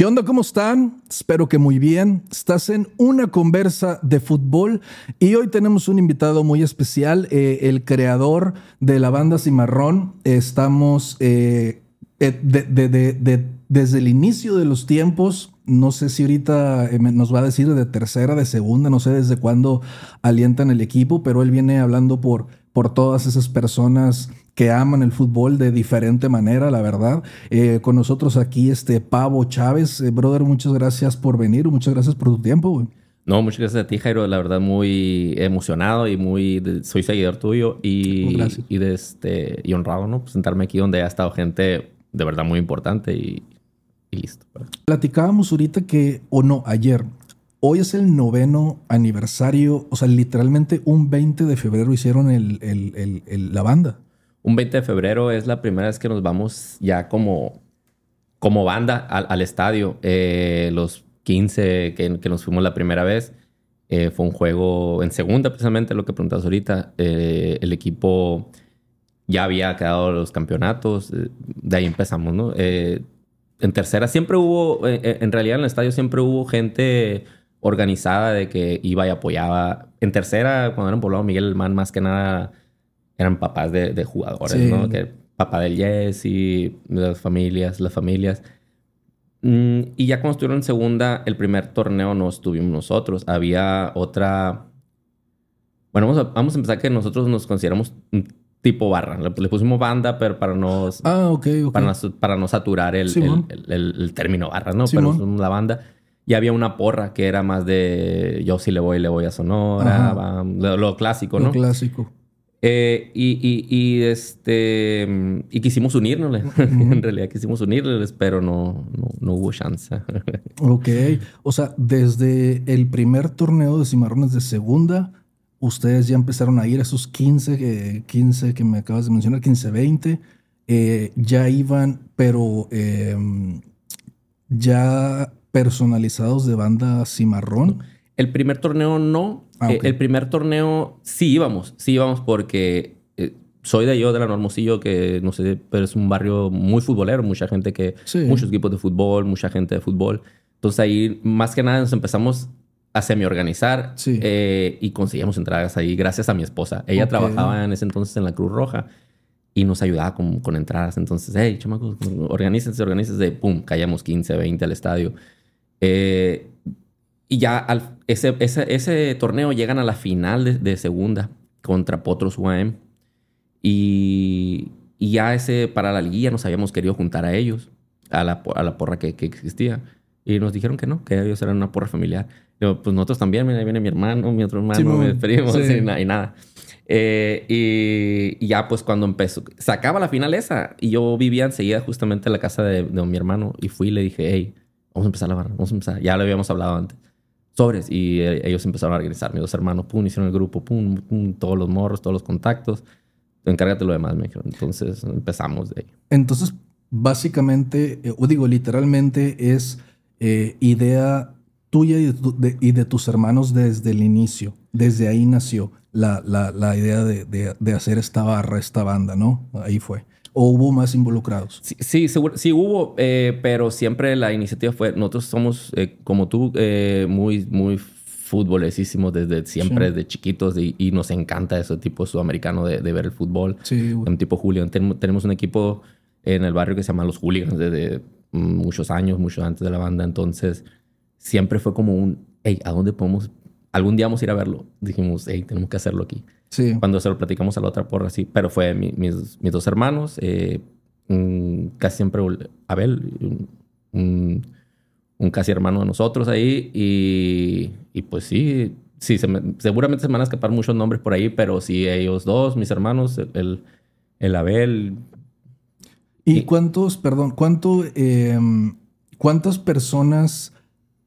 ¿Qué onda? ¿Cómo están? Espero que muy bien. Estás en una conversa de fútbol y hoy tenemos un invitado muy especial, eh, el creador de la banda Cimarrón. Estamos eh, eh, desde el inicio de los tiempos. No sé si ahorita nos va a decir de tercera, de segunda, no sé desde cuándo alientan el equipo, pero él viene hablando por, por todas esas personas que aman el fútbol de diferente manera, la verdad. Eh, con nosotros aquí este Pavo Chávez. Eh, brother, muchas gracias por venir, muchas gracias por tu tiempo. No, muchas gracias a ti, Jairo. La verdad, muy emocionado y muy... soy seguidor tuyo y, y, de este, y honrado, ¿no? Sentarme aquí donde ha estado gente de verdad muy importante y, listo. Platicábamos ahorita que, o no, ayer, Hoy es el noveno aniversario, o sea, literalmente un 20 de febrero hicieron el, la banda un 20 de febrero es la primera vez que nos vamos ya como, como banda al, estadio. Eh, los 15 que, nos fuimos la primera vez eh, fue un juego en segunda, precisamente lo que preguntas ahorita. Eh, el equipo ya había quedado los campeonatos, de ahí empezamos, ¿no? en tercera siempre hubo, en realidad en el estadio siempre hubo gente organizada de que iba y apoyaba. En tercera, cuando era en Poblado Miguel Man, más que nada eran papás de, jugadores, ¿no? Que papá del Jesse, de las familias, las familias. Mm, y ya cuando estuvieron en segunda, el primer torneo no estuvimos nosotros. Había otra... Bueno, vamos a, vamos a empezar que nosotros nos consideramos un tipo barra. Le, pusimos banda, pero para no... Ah, ok, Para, no, saturar el, el, término barra, ¿no? pero somos la banda. Y había una porra que era más de yo sí le voy, le voy a Sonora, lo, clásico, ¿no? Lo clásico. Eh, y, y, este, y quisimos unirnos, en realidad quisimos unirles, pero no, no, hubo chance. ok, o sea, desde el primer torneo de cimarrones de segunda, ustedes ya empezaron a ir a esos 15, 15 que me acabas de mencionar, 15, 20, eh, ya iban, pero em, ya personalizados de banda cimarrón. El primer torneo no. Ah, eh, el primer torneo sí íbamos, sí íbamos porque eh, soy de yo, de la Normosillo, que no sé, pero es un barrio muy futbolero, mucha gente que, muchos equipos de fútbol, mucha gente de fútbol. Entonces ahí más que nada nos empezamos a semi-organizar eh, y conseguíamos entradas ahí gracias a mi esposa. Ella trabajaba en ese entonces en la Cruz Roja y nos ayudaba con, con entradas. Entonces, hey, chamacos, organícense, organícense. Pum, caíamos 15, 20 al estadio. Eh, y ya al, ese, ese, ese, torneo llegan a la final de, segunda contra Potros UAM. Y, y, ya ese, para la liguilla nos habíamos querido juntar a ellos, a la, a la porra que, que, existía. Y nos dijeron que no, que ellos eran una porra familiar. Yo, pues nosotros también, mira, viene mi hermano, mi otro hermano, mi primo, y, nada. Eh, y, ya pues cuando empezó, se acaba la final esa y yo vivía enseguida justamente en la casa de, de mi hermano y fui y le dije, hey, vamos a empezar la barra, vamos a empezar. Ya lo habíamos hablado antes sobres. Y eh, ellos empezaron a organizar. Mis dos hermanos, pum, hicieron el grupo, pum, pum, todos los morros, todos los contactos. Encárgate lo demás, me dijeron. Entonces empezamos de ahí. Entonces, básicamente, eh, o digo, literalmente es eh, idea tuya y de, y de, tus hermanos desde el inicio. Desde ahí nació la, la, la idea de, de, hacer esta barra, esta banda, ¿no? Ahí fue. ¿O hubo más involucrados? Sí, sí, sí hubo, eh, pero siempre la iniciativa fue, nosotros somos, eh, como tú, eh, muy, muy futbolesísimos desde siempre, desde chiquitos, y, nos encanta ese tipo sudamericano de, ver el fútbol. Sí. Un tipo Julio. tenemos un equipo en el barrio que se llama Los Hooligans desde muchos años, mucho antes de la banda, entonces siempre fue como un, hey, ¿a dónde podemos algún día vamos a ir a verlo. Dijimos, hey, tenemos que hacerlo aquí. Sí. Cuando se lo platicamos a la otra porra, sí. Pero fue mis, mis, dos hermanos, eh, casi siempre Abel, un, casi hermano de nosotros ahí. Y, y pues sí, sí, seguramente se me van a escapar muchos nombres por ahí, pero sí, ellos dos, mis hermanos, el, el, Abel. ¿Y, cuántos, perdón, cuánto, em, cuántas personas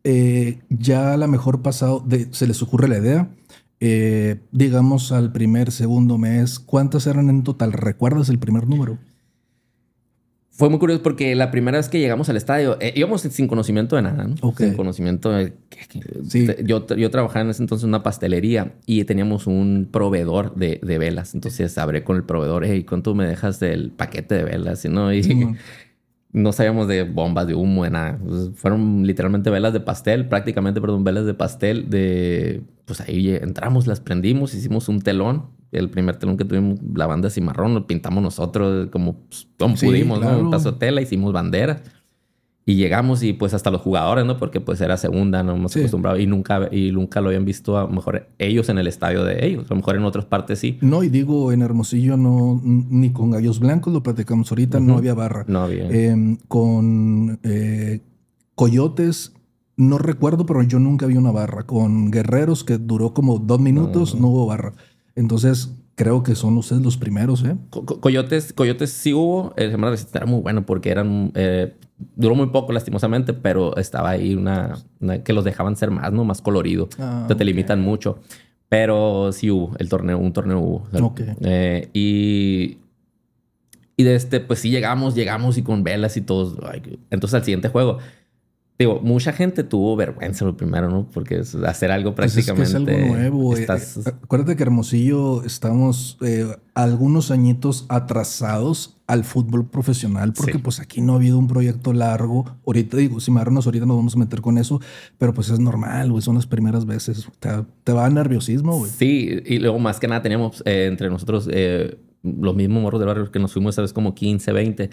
eh, ya a lo mejor pasado, se les ocurre la idea, eh, digamos al primer, segundo mes, ¿cuántas eran en total? ¿Recuerdas el primer número? Fue muy curioso porque la primera vez que llegamos al estadio eh, íbamos sin conocimiento de nada, ¿no? Sin conocimiento de... Sí. Yo, yo trabajaba en ese entonces en una pastelería y teníamos un proveedor de, de velas. Entonces hablé con el proveedor, hey, ¿cuánto me dejas del paquete de velas? ¿no? Y, no sabíamos de bombas, de humo, de nada. fueron literalmente velas de pastel, prácticamente, perdón, velas de pastel de... Pues ahí entramos, las prendimos, hicimos un telón. El primer telón que tuvimos, la banda cimarrón, lo pintamos nosotros como, pues, como pudimos, ¿no? Un paso de tela, hicimos banderas. Y llegamos y pues hasta los jugadores, ¿no? Porque pues era segunda, no hemos acostumbrado y nunca, y nunca lo habían visto a lo mejor ellos en el estadio de ellos, a lo mejor en otras partes sí. No, y digo, en Hermosillo no, ni con Gallos Blancos, lo platicamos ahorita, no había barra. No había. Em, con eh, Coyotes, no recuerdo, pero yo nunca vi una barra. Con Guerreros, que duró como dos minutos, no hubo barra. Entonces, creo que son ustedes los primeros, ¿eh? Coyotes, Coyotes sí hubo. El Semana era muy bueno porque eran. Eh, duró muy poco, lastimosamente, pero estaba ahí una, que los dejaban ser más, ¿no? Más colorido. Ah, te limitan mucho. Pero sí hubo el torneo, un torneo hubo. Eh, y. Y de este, pues sí llegamos, llegamos y con velas y todos. Entonces al siguiente juego Digo, mucha gente tuvo vergüenza lo primero, ¿no? Porque es hacer algo prácticamente. Pues es, que es algo nuevo. Eh, eh, acuérdate que Hermosillo estamos eh, algunos añitos atrasados al fútbol profesional, porque pues aquí no ha habido un proyecto largo. Ahorita digo, si marronos, ahorita nos vamos a meter con eso, pero pues es normal, güey, son las primeras veces. Te, va a nerviosismo, güey. Sí, y luego más que nada teníamos entre nosotros los mismos morros del barrio que nos fuimos, ¿sabes? Como 15, 20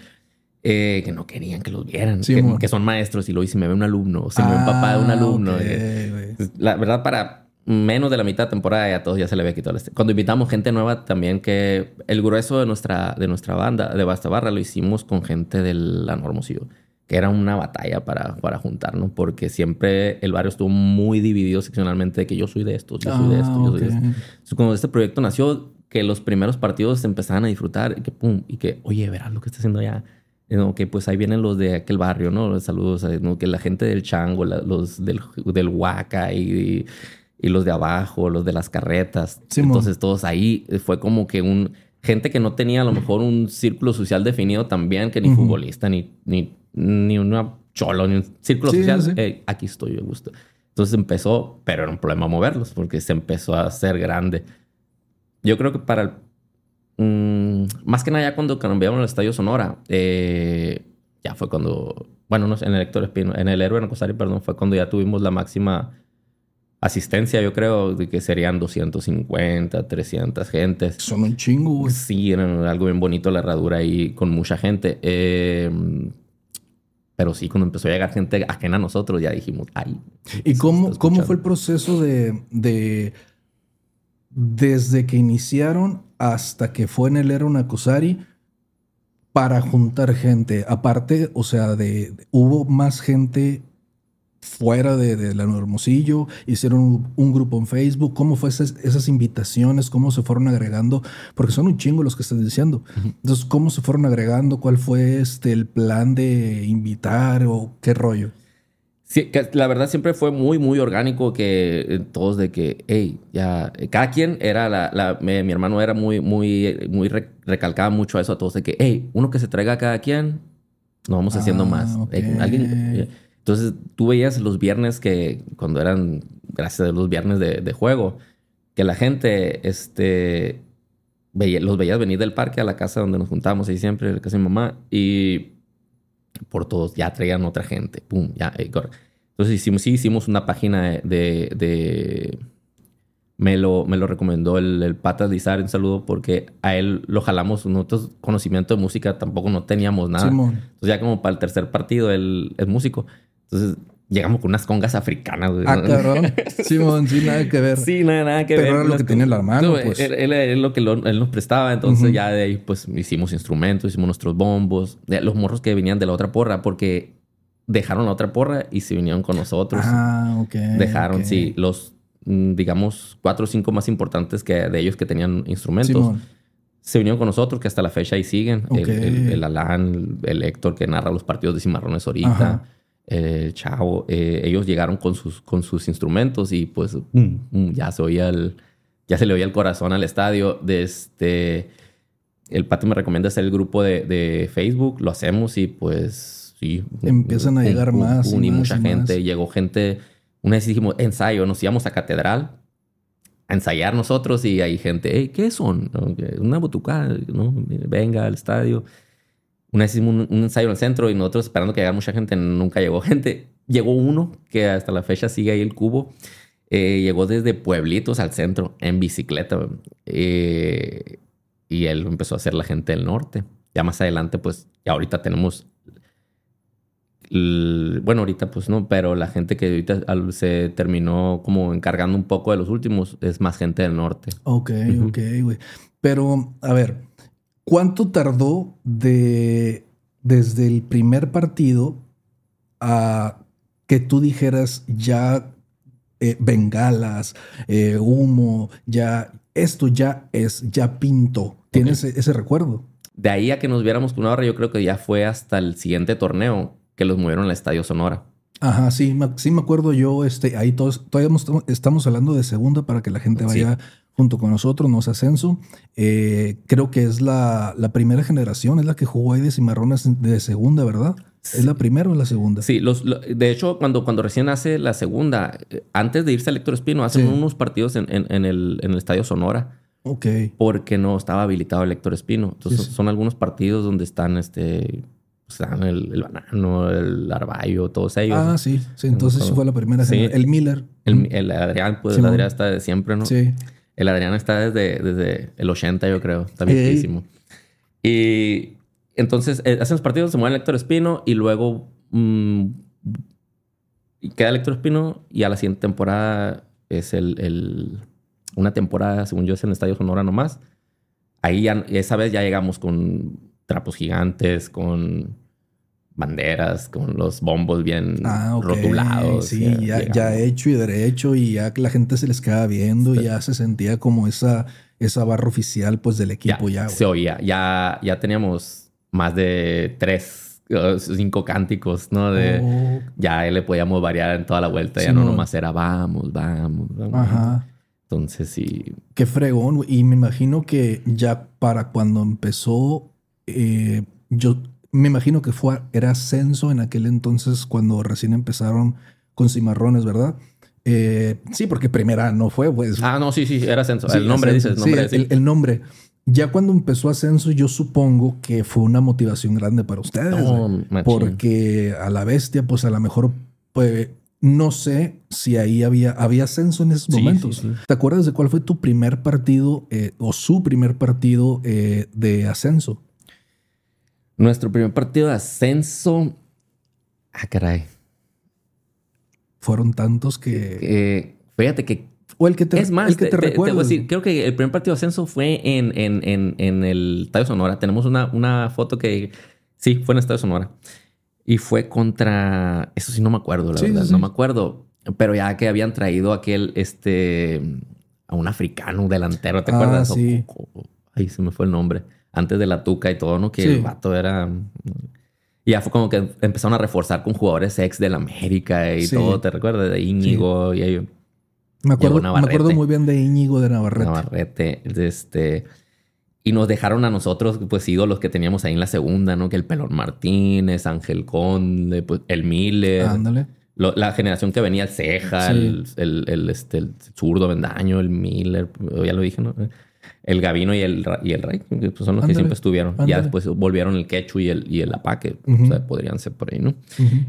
eh, que no querían que los vieran, que, son maestros y lo hice, me ve un alumno, o se me ve un papá de un ah, alumno. Eh, la verdad, para menos de la mitad de temporada ya todos ya se le había quitado este. Cuando invitamos gente nueva también, que el grueso de nuestra, de nuestra banda, de Basta Barra, lo hicimos con gente del Anormosillo, que era una batalla para, para juntarnos, porque siempre el barrio estuvo muy dividido seccionalmente de que yo soy de estos, yo soy de esto, yo soy de esto. Entonces, cuando este proyecto nació, que los primeros partidos se empezaban a disfrutar y que pum, y que, oye, verás lo que está haciendo allá que pues ahí vienen los de aquel barrio, ¿no? Saludos, ¿no? que la gente del Chango, los del, del Huaca y, y, los de abajo, los de las carretas. Entonces todos ahí fue como que un... Gente que no tenía a lo mejor un círculo social definido también, que ni futbolista, ni, ni, ni una cholo, ni un círculo social. aquí estoy, me gusto. Entonces empezó, pero era un problema moverlos, porque se empezó a hacer grande. Yo creo que para el Mm, más que nada ya cuando cambiamos el Estadio Sonora, eh, ya fue cuando, bueno, no, en el Héctor Espino, en el Héroe Cosari, perdón, fue cuando ya tuvimos la máxima asistencia, yo creo, de que serían 250, 300 gentes. Son un chingo, güey. Sí, era algo bien bonito la herradura ahí con mucha gente. Eh, pero sí, cuando empezó a llegar gente ajena a nosotros, ya dijimos, ay. ¿Y cómo, cómo fue el proceso de, de, desde que iniciaron hasta que fue en el Era Cosari para juntar gente. Aparte, o sea, de, hubo más gente fuera de, la Hermosillo, hicieron un, grupo en Facebook, cómo fue esas, invitaciones, cómo se fueron agregando, porque son un chingo los que estás diciendo. Entonces, cómo se fueron agregando, cuál fue este el plan de invitar o qué rollo. Sí, la verdad siempre fue muy, muy orgánico que eh, todos de que, hey, ya, eh, cada quien era la, mi, hermano era muy, muy, muy recalcaba mucho eso a todos de que, hey, uno que se traiga a cada quien, nos vamos haciendo ah, más. Eh, entonces tú veías los viernes que, cuando eran, gracias a los viernes de, juego, que la gente, este, veía, los veías venir del parque a la casa donde nos juntábamos ahí siempre, la casa de mi mamá, y por todos, ya traían otra gente, pum, ya, Entonces hicimos, sí, hicimos una página de, de me lo, me lo recomendó el, el Pata Dizar, un saludo, porque a él lo jalamos, nosotros conocimiento de música tampoco no teníamos nada. Entonces ya como para el tercer partido él es músico. Entonces llegamos con unas congas africanas. Ah, cabrón. Simón, sí, nada que ver. Sí, nada, nada que ver. Pero era lo que tenía en la mano, pues. Él, es lo que él nos prestaba. Entonces ya de ahí, pues, hicimos instrumentos, hicimos nuestros bombos. Los morros que venían de la otra porra, porque dejaron la otra porra y se vinieron con nosotros. Ah, ok. Dejaron, sí, los, mm, digamos, cuatro o cinco más importantes que de ellos que tenían instrumentos. Se vinieron con nosotros, que hasta la fecha ahí siguen. El, el, Alan, el Héctor, que narra los partidos de Cimarrones ahorita el chavo, eh, ellos llegaron con sus, con sus instrumentos y pues mm, mm, ya se oía el, ya se le oía el corazón al estadio. De este, el Pato me recomienda hacer el grupo de, Facebook, lo hacemos y pues sí. Empiezan a llegar más. y, mucha gente, llegó gente, una vez dijimos ensayo, nos íbamos a catedral a ensayar nosotros y hay gente, ¿qué son? Una botucada, ¿no? Venga al estadio. Una vez hicimos un, ensayo en el centro y nosotros esperando que llegara mucha gente, nunca llegó gente. Llegó uno que hasta la fecha sigue ahí el cubo. Eh, llegó desde Pueblitos al centro en bicicleta. Eh, y él empezó a hacer la gente del norte. Ya más adelante, pues, ya ahorita tenemos. bueno, ahorita pues no, pero la gente que ahorita se terminó como encargando un poco de los últimos es más gente del norte. Ok, ok, güey. Pero, a ver, ¿Cuánto tardó de desde el primer partido a que tú dijeras ya eh, bengalas, eh, humo, ya esto ya es, ya pinto? ¿Tienes ese, recuerdo? De ahí a que nos viéramos con una hora, yo creo que ya fue hasta el siguiente torneo que los movieron al Estadio Sonora. Ajá, sí, sí me acuerdo yo, este, ahí todos, todavía estamos hablando de segunda para que la gente vaya junto con nosotros, nos ascenso. Eh, creo que es la, la, primera generación, es la que jugó ahí de Cimarrones de segunda, ¿verdad? ¿Es la primera o la segunda? Sí, los, de hecho, cuando, cuando recién hace la segunda, eh, antes de irse a Héctor Espino, hacen unos partidos en, en, el, en el Estadio Sonora. Ok. Porque no estaba habilitado el Héctor Espino. Entonces, son algunos partidos donde están este están el, el, banano, el arballo, todos ellos. Ah, sí, sí. Entonces fue la primera. Sí. El Miller. El, el Adrián, pues el Adrián está de siempre, ¿no? Sí. El Adrián está desde, desde el 80, yo creo. Está viejísimo. Y entonces eh, hacen los partidos, se mueve el Héctor Espino y luego mm, queda el Héctor Espino y a la siguiente temporada es el, el, una temporada, según yo, es en Estadio Sonora nomás. Ahí ya, esa vez ya llegamos con trapos gigantes, con banderas, con los bombos bien ah, rotulados. Sí, ya, hecho y derecho y ya la gente se les quedaba viendo y ya se sentía como esa, esa barra oficial pues del equipo ya. se oía, ya, ya teníamos más de tres, cinco cánticos, ¿no? De, oh. Ya le podíamos variar en toda la vuelta, ya no, nomás era vamos, vamos, vamos. Ajá. Entonces sí. Qué fregón. Y me imagino que ya para cuando empezó, eh, yo me imagino que fue, era Ascenso en aquel entonces cuando recién empezaron con Cimarrones, ¿verdad? Eh, sí, porque primera no fue, pues. Ah, no, sí, sí, era Ascenso. el nombre, dices, nombre. Sí, el, nombre. Ya cuando empezó Ascenso, yo supongo que fue una motivación grande para ustedes. porque a la bestia, pues a lo mejor, pues, no sé si ahí había, había ascenso en esos momentos. ¿Te acuerdas de cuál fue tu primer partido eh, o su primer partido eh, de ascenso? Nuestro primer partido de ascenso. Ah, caray. Fueron tantos que. Eh, fíjate que. O el que te, es más, el que te, recuerdo. creo que el primer partido de ascenso fue en, en, en, en el Estadio Sonora. Tenemos una, una foto que. Sí, fue en el Estadio Sonora. Y fue contra. Eso sí, no me acuerdo, la verdad. No me acuerdo. Pero ya que habían traído aquel. Este. A un africano delantero, ¿te ah, acuerdas? Sí. Ahí se me fue el nombre antes de la tuca y todo, ¿no? Que el vato era... Y ya fue como que empezaron a reforzar con jugadores ex del América y todo, ¿te recuerdas? De Íñigo y ahí... Me acuerdo, me acuerdo muy bien de Íñigo de Navarrete. Navarrete, este... Y nos dejaron a nosotros, pues, ídolos que teníamos ahí en la segunda, ¿no? Que el Pelón Martínez, Ángel Conde, pues, el Miller. Ándale. La generación que venía, el Ceja, el, el, este, el zurdo Vendaño, el Miller, ya lo dije, ¿no? el Gavino y el, y el Rey, que pues, son los que siempre estuvieron. Ya después volvieron el Quechu y el, y el Apaque, o sea, podrían ser por ahí, ¿no?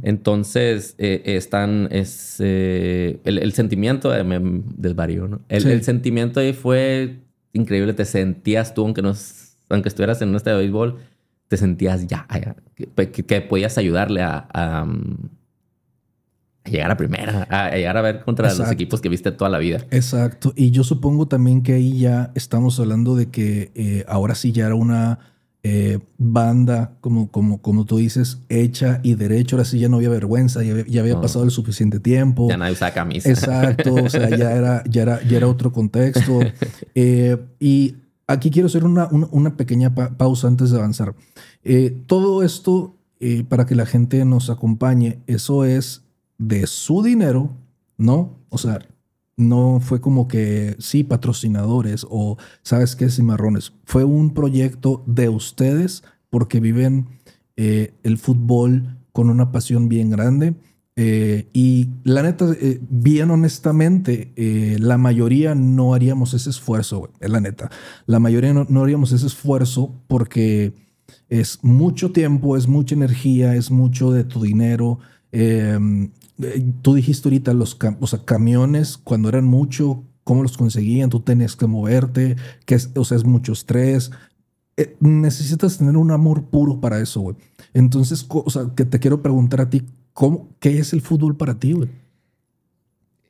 Entonces, eh, están, es, eh, el, sentimiento, eh, me desvarió, ¿no? El, sentimiento ahí fue increíble, te sentías tú, aunque, no, aunque estuvieras en un estadio de béisbol, te sentías ya, que, podías ayudarle a a llegar a primera, a llegar a ver contra los equipos que viste toda la vida. Exacto. Y yo supongo también que ahí ya estamos hablando de que eh, ahora sí ya era una eh, banda, como, como, como tú dices, hecha y derecho. Ahora sí ya no había vergüenza, ya había, pasado el suficiente tiempo. Ya nadie usa camisa. Exacto. o sea, ya era, ya era, ya era otro contexto. Eh, y aquí quiero hacer una, una, pequeña pausa antes de avanzar. todo esto, para que la gente nos acompañe, eso es de su dinero, ¿no? O sea, no fue como que sí, patrocinadores o sabes qué, cimarrones. Fue un proyecto de ustedes porque viven eh, el fútbol con una pasión bien grande. Eh, y la neta, eh, bien honestamente, la mayoría no haríamos ese esfuerzo, es la neta. La mayoría no, no haríamos ese esfuerzo porque es mucho tiempo, es mucha energía, es mucho de tu dinero. Eh, tú dijiste ahorita los o sea, camiones, cuando eran mucho, ¿cómo los conseguían? Tú tenías que moverte, que es, o sea, es mucho estrés. Eh, necesitas tener un amor puro para eso, güey. Entonces, o sea, que te quiero preguntar a ti, ¿cómo, ¿qué es el fútbol para ti, güey?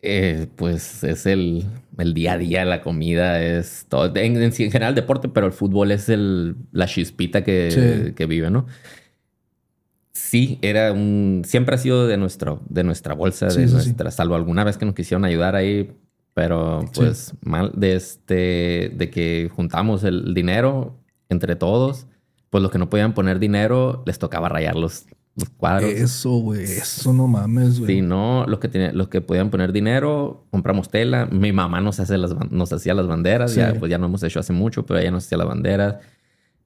Eh, pues es el, el, día a día, la comida, es todo. En, general deporte, pero el fútbol es el, la chispita que, que vive, ¿no? Sí, era un. Siempre ha sido de, nuestro, de nuestra bolsa, de nuestra. Salvo alguna vez que nos quisieron ayudar ahí, pero pues mal, de este. De que juntamos el dinero entre todos, pues los que no podían poner dinero les tocaba rayarlos los cuadros. Eso, güey, eso no mames, güey. Sí, no, los que, los que podían poner dinero, compramos tela. Mi mamá nos, hace las, nos hacía las banderas, ya, pues ya no hemos hecho hace mucho, pero ella nos hacía las banderas.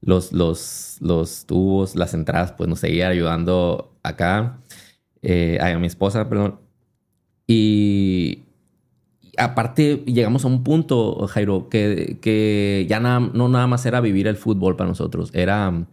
Los, los, los tubos, las entradas, pues nos seguía ayudando acá. Eh, a mi esposa, perdón. Y, aparte llegamos a un punto, Jairo, que, que ya no nada más era vivir el fútbol para nosotros, era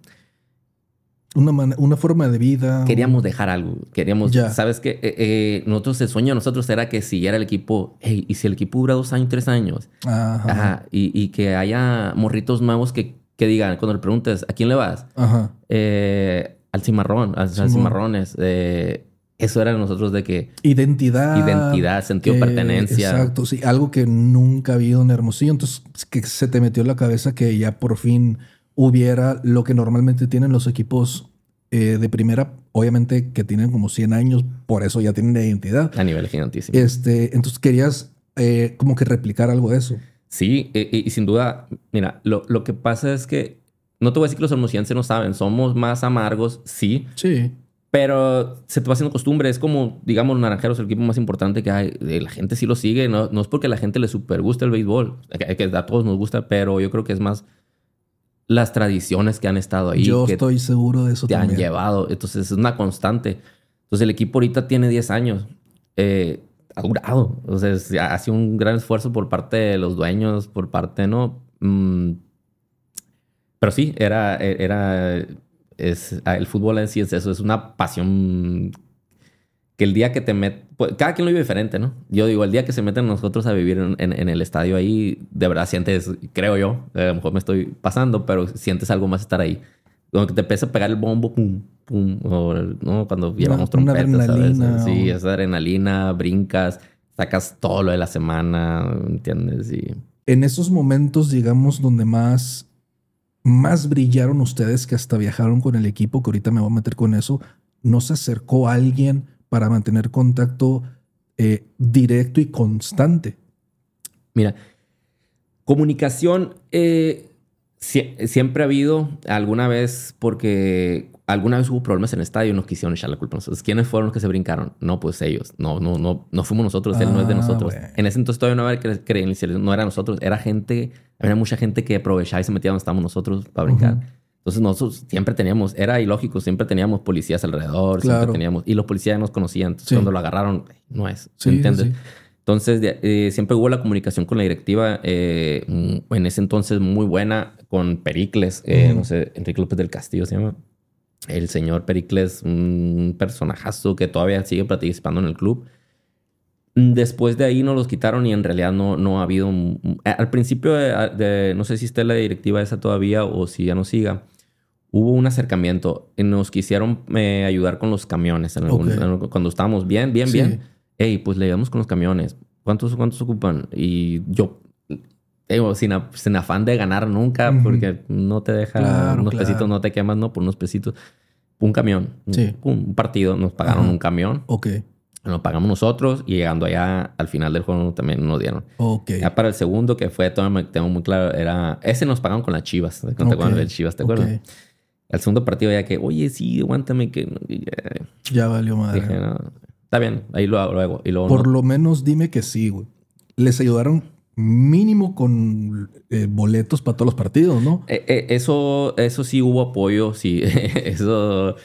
una, una forma de vida. Queríamos dejar algo. Queríamos, ¿sabes qué? Eh, eh, nosotros, el sueño de nosotros era que siguiera el equipo, hey, y si el equipo dura dos años, tres años, Ajá. y, y, que haya morritos nuevos que, que, digan, cuando le preguntes, ¿a quién le vas? Ajá. Eh, al cimarrón, al, cimarrones. eso era nosotros de que... Identidad. Identidad, sentido de pertenencia. Exacto, sí. Algo que nunca ha habido en Hermosillo. Entonces, que se te metió en la cabeza que ya por fin hubiera lo que normalmente tienen los equipos eh, de primera, obviamente que tienen como 100 años, por eso ya tienen identidad. A nivel gigantísimo. Este, entonces querías eh, como que replicar algo de eso. Sí, y, sin duda, mira, lo, lo, que pasa es que no te voy a decir que los hermosillenses no saben, somos más amargos, sí. Sí. Pero se te va haciendo costumbre. Es como, digamos, Naranjeros, el equipo más importante que hay. La gente sí lo sigue. No, no es porque a la gente le super gusta el béisbol. Que, que a todos nos gusta, pero yo creo que es más las tradiciones que han estado ahí. Yo estoy seguro de eso te han llevado. Entonces es una constante. Entonces el equipo ahorita tiene 10 años. Eh, ha durado. Entonces ha sido un gran esfuerzo por parte de los dueños, por parte, ¿no? Mm, pero sí, era, era, es, el fútbol en sí es eso, es una pasión que el día que te metes, pues, cada quien lo vive diferente, ¿no? Yo digo, el día que se meten nosotros a vivir en, el estadio ahí, de verdad sientes, creo yo, a lo mejor me estoy pasando, pero sientes algo más estar ahí. Que te empieza a pegar el bombo, pum, pum, o, ¿no? Cuando llevamos trompetas, adrenalina, Sí, esa adrenalina, brincas, sacas todo lo de la semana, ¿entiendes? Y... En esos momentos, digamos, donde más, más brillaron ustedes, que hasta viajaron con el equipo, que ahorita me voy a meter con eso, ¿no se acercó alguien para mantener contacto eh, directo y constante? Mira, comunicación eh, siempre ha habido alguna vez porque alguna vez hubo problemas en el estadio y nos quisieron echar la culpa a nosotros. ¿Quiénes fueron los que se brincaron? No, pues ellos. No, no, no, no fuimos nosotros. él no es de ah, nosotros. En ese entonces todavía no había creencias. No era nosotros. Era gente, había mucha gente que aprovechaba y se metía donde estábamos nosotros para brincar. Entonces nosotros siempre teníamos, era ilógico, siempre teníamos policías alrededor, siempre teníamos, y los policías nos conocían. Entonces cuando lo agarraron, no es, ¿se entiende? Entonces eh, siempre hubo la comunicación con la directiva, eh, en ese entonces muy buena, con Pericles, eh, no sé, Enrique López del Castillo se llama. El señor Pericles, un personajazo que todavía sigue participando en el club. Después de ahí nos los quitaron y en realidad no, no ha habido... al principio, de, no sé si está la directiva esa todavía o si ya no siga, hubo un acercamiento. Y nos quisieron eh, ayudar con los camiones. cuando estábamos bien, bien, bien. Hey, pues le ayudamos con los camiones. ¿Cuántos, cuántos ocupan? Y yo, digo, sin, sin afán de ganar nunca, porque no te deja unos pesitos, no te quemas, no, por unos pesitos. Un camión. Un, partido. Nos pagaron un camión. Ok. Lo pagamos nosotros y llegando allá al final del juego también nos dieron. Ok. Ya para el segundo, que fue, todo, tengo muy claro, era. Ese nos pagaron con las chivas. ¿Te acuerdas chivas? ¿Te acuerdas? El segundo partido ya que, oye, sí, aguántame que... Ya, valió madre. Dije, no, está bien, ahí lo hago. Y luego, Por lo menos dime que sí, güey. Les ayudaron mínimo con eh, boletos para todos los partidos, ¿no? Eh, eh, eso, eso sí hubo apoyo, sí. eso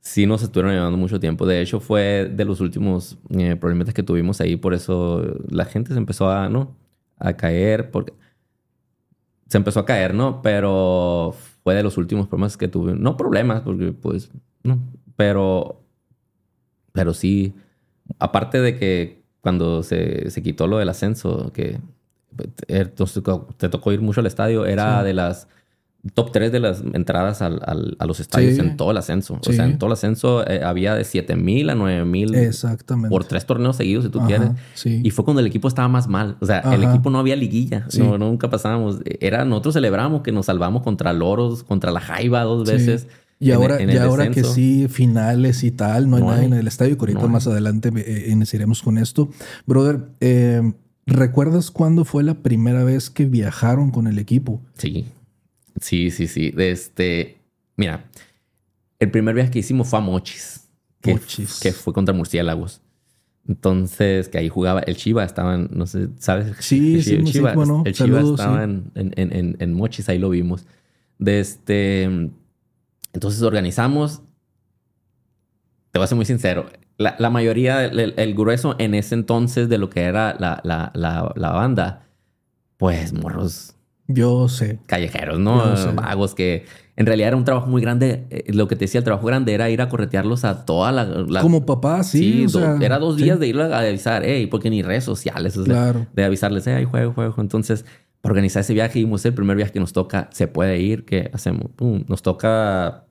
sí nos estuvieron ayudando mucho tiempo. De hecho, fue de los últimos problemas que tuvimos ahí. Por eso la gente se empezó a, ¿no? A caer. Se empezó a caer, ¿no? Pero fue de los últimos problemas que tuve. No problemas, porque pues, no, pero, pero sí, aparte de que cuando se, se quitó lo del ascenso, que eh, te tocó ir mucho al estadio, era de las top 3 de las entradas al, al, a los estadios en todo el ascenso. O sea, en todo el ascenso eh, había de 7 mil a 9 mil. Exactamente. Por tres torneos seguidos, si tú quieres. Y fue cuando el equipo estaba más mal. O sea, el equipo no había liguilla. No, nunca pasábamos. Era, nosotros celebramos que nos salvamos contra Loros, contra la Jaiba dos veces. Y ahora, y ahora que sí, finales y tal, no hay nadie en el estadio. Y ahorita más adelante eh, iniciaremos con esto. Brother, eh, ¿recuerdas cuándo fue la primera vez que viajaron con el equipo? Sí. Sí, sí, sí. Este, mira, el primer viaje que hicimos fue a Mochis, que, que fue contra Murciélagos. Entonces, que ahí jugaba el Chiva, estaban, no sé, ¿sabes? Sí, sí, el Chiva, bueno, el Chiva estaba en, en, en, Mochis, ahí lo vimos. De este, entonces organizamos, te voy a ser muy sincero, la, la mayoría, el, grueso en ese entonces de lo que era la, la, la, banda, pues morros yo sé. Callejeros, ¿no? Vagos que en realidad era un trabajo muy grande. Eh, lo que te decía, el trabajo grande era ir a corretearlos a toda la. Como papá, sí. era dos días de ir a avisar, hey, porque ni redes sociales. claro. De, avisarles, hey, juego, juego. Entonces, para organizar ese viaje, y el primer viaje que nos toca, se puede ir, ¿qué hacemos? nos toca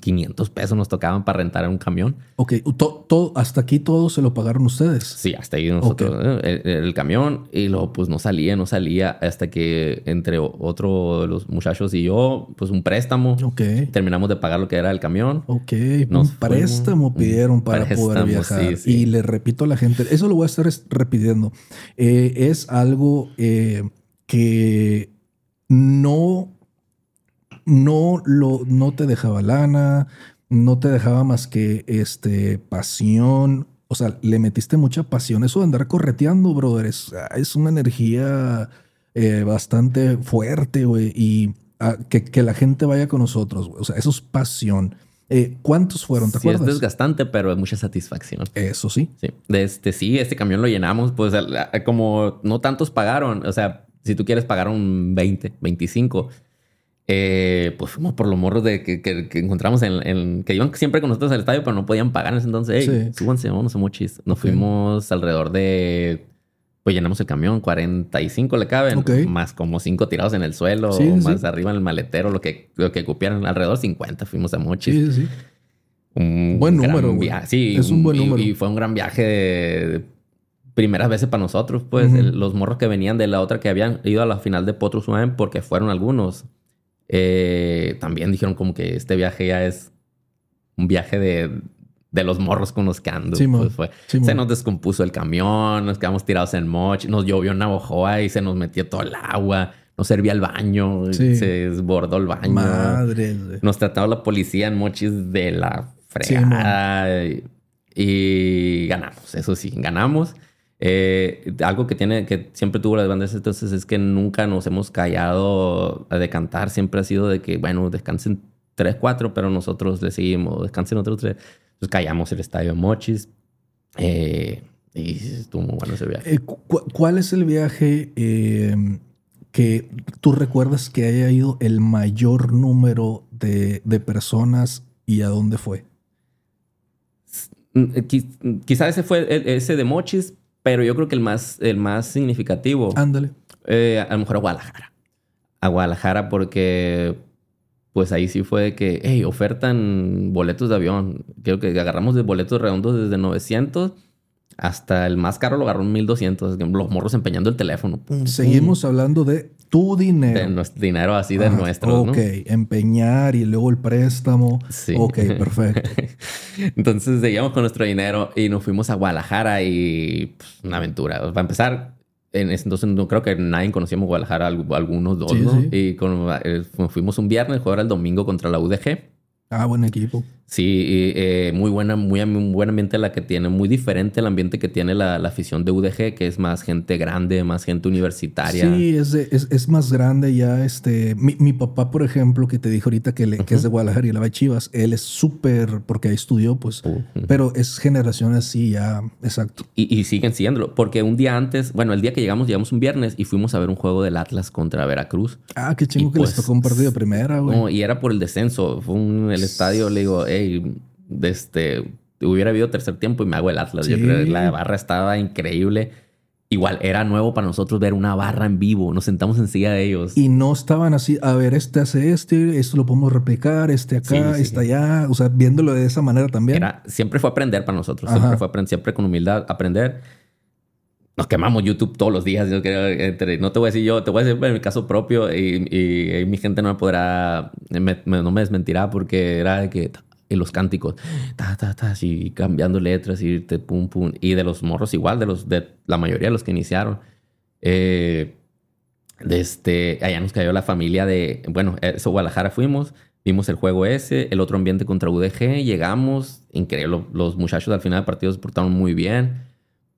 500 pesos nos tocaban para rentar en un camión. Ok, todo, hasta aquí todo se lo pagaron ustedes. Sí, hasta ahí nosotros, ¿eh? el, camión y luego pues no salía, no salía hasta que entre otro de los muchachos y yo, pues un préstamo. Ok. Terminamos de pagar lo que era el camión. Ok, un préstamo pidieron para poder viajar. Y le repito a la gente, eso lo voy a estar repitiendo. Eh, es algo eh, que no no, lo, no te dejaba lana, no te dejaba más que este, pasión. O sea, le metiste mucha pasión. Eso de andar correteando, brother, es, es una energía eh, bastante fuerte, güey. Y ah, que, la gente vaya con nosotros, güey. O sea, eso es pasión. Eh, ¿Cuántos fueron? ¿Te sí, es desgastante, pero es mucha satisfacción. Eso sí. Sí. Este, sí, este camión lo llenamos, pues como no tantos pagaron. O sea, si tú quieres pagar un 20, 25 eh, pues fuimos por los morros de que, que, encontramos en, que iban siempre con nosotros al estadio, pero no podían pagar en ese entonces. Hey, súbanse, vamos a Mochis. Nos fuimos alrededor de. Pues llenamos el camión, 45 le caben, más como 5 tirados en el suelo, más arriba en el maletero, lo que, lo que cupieran, alrededor 50 fuimos a Mochis. Sí, sí. Un buen número. Sí, es un buen número. Y, fue un gran viaje de, primeras veces para nosotros, pues los morros que venían de la otra que habían ido a la final de Potros porque fueron algunos eh, también dijeron como que este viaje ya es un viaje de, de los morros con los que ando. pues se nos descompuso el camión, nos quedamos tirados en Moch, nos llovió en Navajoa y se nos metió todo el agua. Nos servía el baño, se desbordó el baño. Madre. Nos trataba la policía en Mochis de la fregada. y ganamos, eso sí, ganamos. Eh, algo que tiene, que siempre tuvo las bandas entonces es que nunca nos hemos callado a decantar. Siempre ha sido de que, bueno, descansen tres, cuatro, pero nosotros le seguimos, descansen otros tres. Entonces callamos el estadio de Mochis. Eh, y estuvo muy bueno ese viaje. Eh, ¿Cuál es el viaje que tú recuerdas que haya ido el mayor número de, de personas y a dónde fue? Quizás ese fue ese de Mochis, pero yo creo que el más, el más significativo. Ándale. Eh, a lo mejor a Guadalajara. A Guadalajara porque pues ahí sí fue que, hey, ofertan boletos de avión. Creo que agarramos de boletos redondos desde 900 hasta el más caro lo agarró en 1200. Los morros empeñando el teléfono. Seguimos hablando de tu dinero. De nuestro dinero así de nuestro. Ok, empeñar y luego el préstamo. Sí. Ok, perfecto. Entonces seguíamos con nuestro dinero y nos fuimos a Guadalajara y pues, una aventura. Para empezar, en ese entonces no creo que nadie conocíamos Guadalajara, algunos dos, ¿no? Y con, eh, fuimos un viernes, jugar el domingo contra la UDG. Ah, buen equipo. Sí, eh, muy buena, muy, muy, buen ambiente la que tiene, muy diferente el ambiente que tiene la, la, afición de UDG, que es más gente grande, más gente universitaria. Sí, es, es, es, más grande ya. Este, mi, mi, papá, por ejemplo, que te dijo ahorita que, le, que es de Guadalajara y la va Chivas, él es súper, porque ahí estudió, pues, pero es generación así ya, exacto. Y, y, siguen siendo, porque un día antes, bueno, el día que llegamos, llegamos un viernes y fuimos a ver un juego del Atlas contra Veracruz. Ah, qué chingo que les pues, tocó un partido de primera, güey. No, y era por el descenso, fue un, el estadio, le digo, hey, este, hubiera habido tercer tiempo y me hago el Atlas. Yo creo que la barra estaba increíble. Igual era nuevo para nosotros ver una barra en vivo. Nos sentamos encima de ellos. Y no estaban así, a ver, este hace este, esto lo podemos replicar, este acá, este allá. O sea, viéndolo de esa manera también. Era, siempre fue aprender para nosotros. Siempre fue aprender, siempre con humildad aprender. Nos quemamos YouTube todos los días. no te voy a decir yo, te voy a decir en mi caso propio y, y, mi gente no me podrá, no me desmentirá porque era de que y los cánticos, ta, ta, ta, así cambiando letras y irte pum, pum. Y de los morros igual, de los de la mayoría de los que iniciaron. Eh, este, allá nos cayó la familia de, bueno, eso Guadalajara fuimos, vimos el juego ese, el otro ambiente contra UDG, llegamos, increíble, los muchachos al final del partido se portaron muy bien,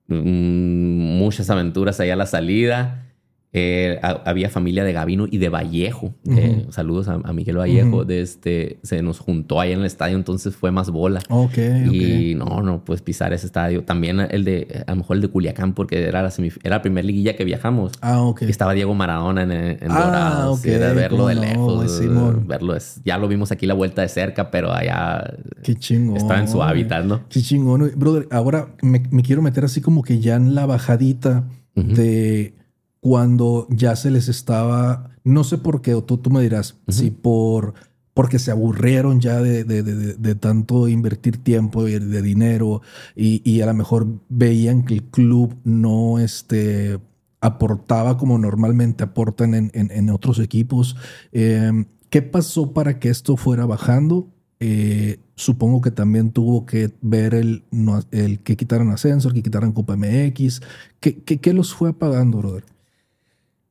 mm, muchas aventuras allá a la salida. Eh, había familia de Gavino y de Vallejo. Eh, saludos a, Miguel Vallejo. de este, se nos juntó ahí en el estadio, entonces fue más bola. Ok. Y no, no, pues pisar ese estadio. También el de, a lo mejor el de Culiacán, porque era la, era la primera liguilla que viajamos. Ah, ok. estaba Diego Maradona en, en ah, verlo de lejos. verlo es, ya lo vimos aquí la vuelta de cerca, pero allá. Qué chingón. Estaba en su hábitat, ¿no? Qué chingón. Brother, ahora me, quiero meter así como que ya en la bajadita de cuando ya se les estaba, no sé por qué, o tú, tú me dirás, si por porque se aburrieron ya de, de, de, tanto invertir tiempo y de dinero y, y, a lo mejor veían que el club no este, aportaba como normalmente aportan en, en, otros equipos. Em, ¿Qué pasó para que esto fuera bajando? Eh, supongo que también tuvo que ver el, el que quitaran ascenso, el que quitaran Copa MX. ¿Qué, qué, qué los fue apagando, brother?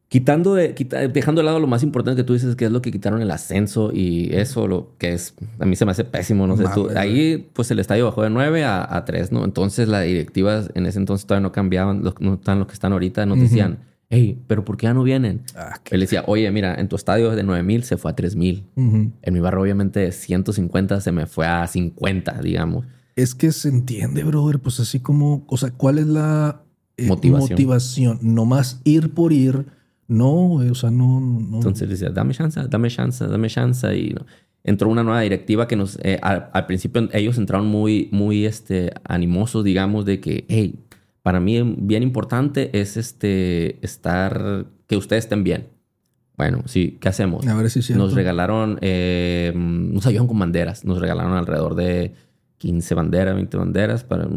Quitando de, dejando de lado lo más importante que tú dices, que es lo que quitaron el ascenso y eso, lo que es, a mí se me hace pésimo, no sé, tú, ahí pues el estadio bajó de 9 a, 3, ¿no? Entonces las directivas en ese entonces todavía no cambiaban, no están los que están ahorita, nos decían, hey, pero ¿por qué ya no vienen? Ah, Él decía, oye, mira, en tu estadio de 9 mil se fue a 3 mil. En mi barrio obviamente de 150 se me fue a 50, digamos. Es que se entiende, brother, pues así como, o sea, ¿cuál es la eh, motivación? motivación? Nomás ir por ir no, o sea, no, no. Entonces decía, dame chance, dame chance, dame chance. Y entró una nueva directiva que nos, eh, al, principio ellos entraron muy, muy este, animosos, digamos, de que, hey, para mí bien importante es este, estar, que ustedes estén bien. Bueno, sí, ¿qué hacemos? A ver si Nos regalaron, eh, nos ayudaron con banderas, nos regalaron alrededor de 15 banderas, 20 banderas para...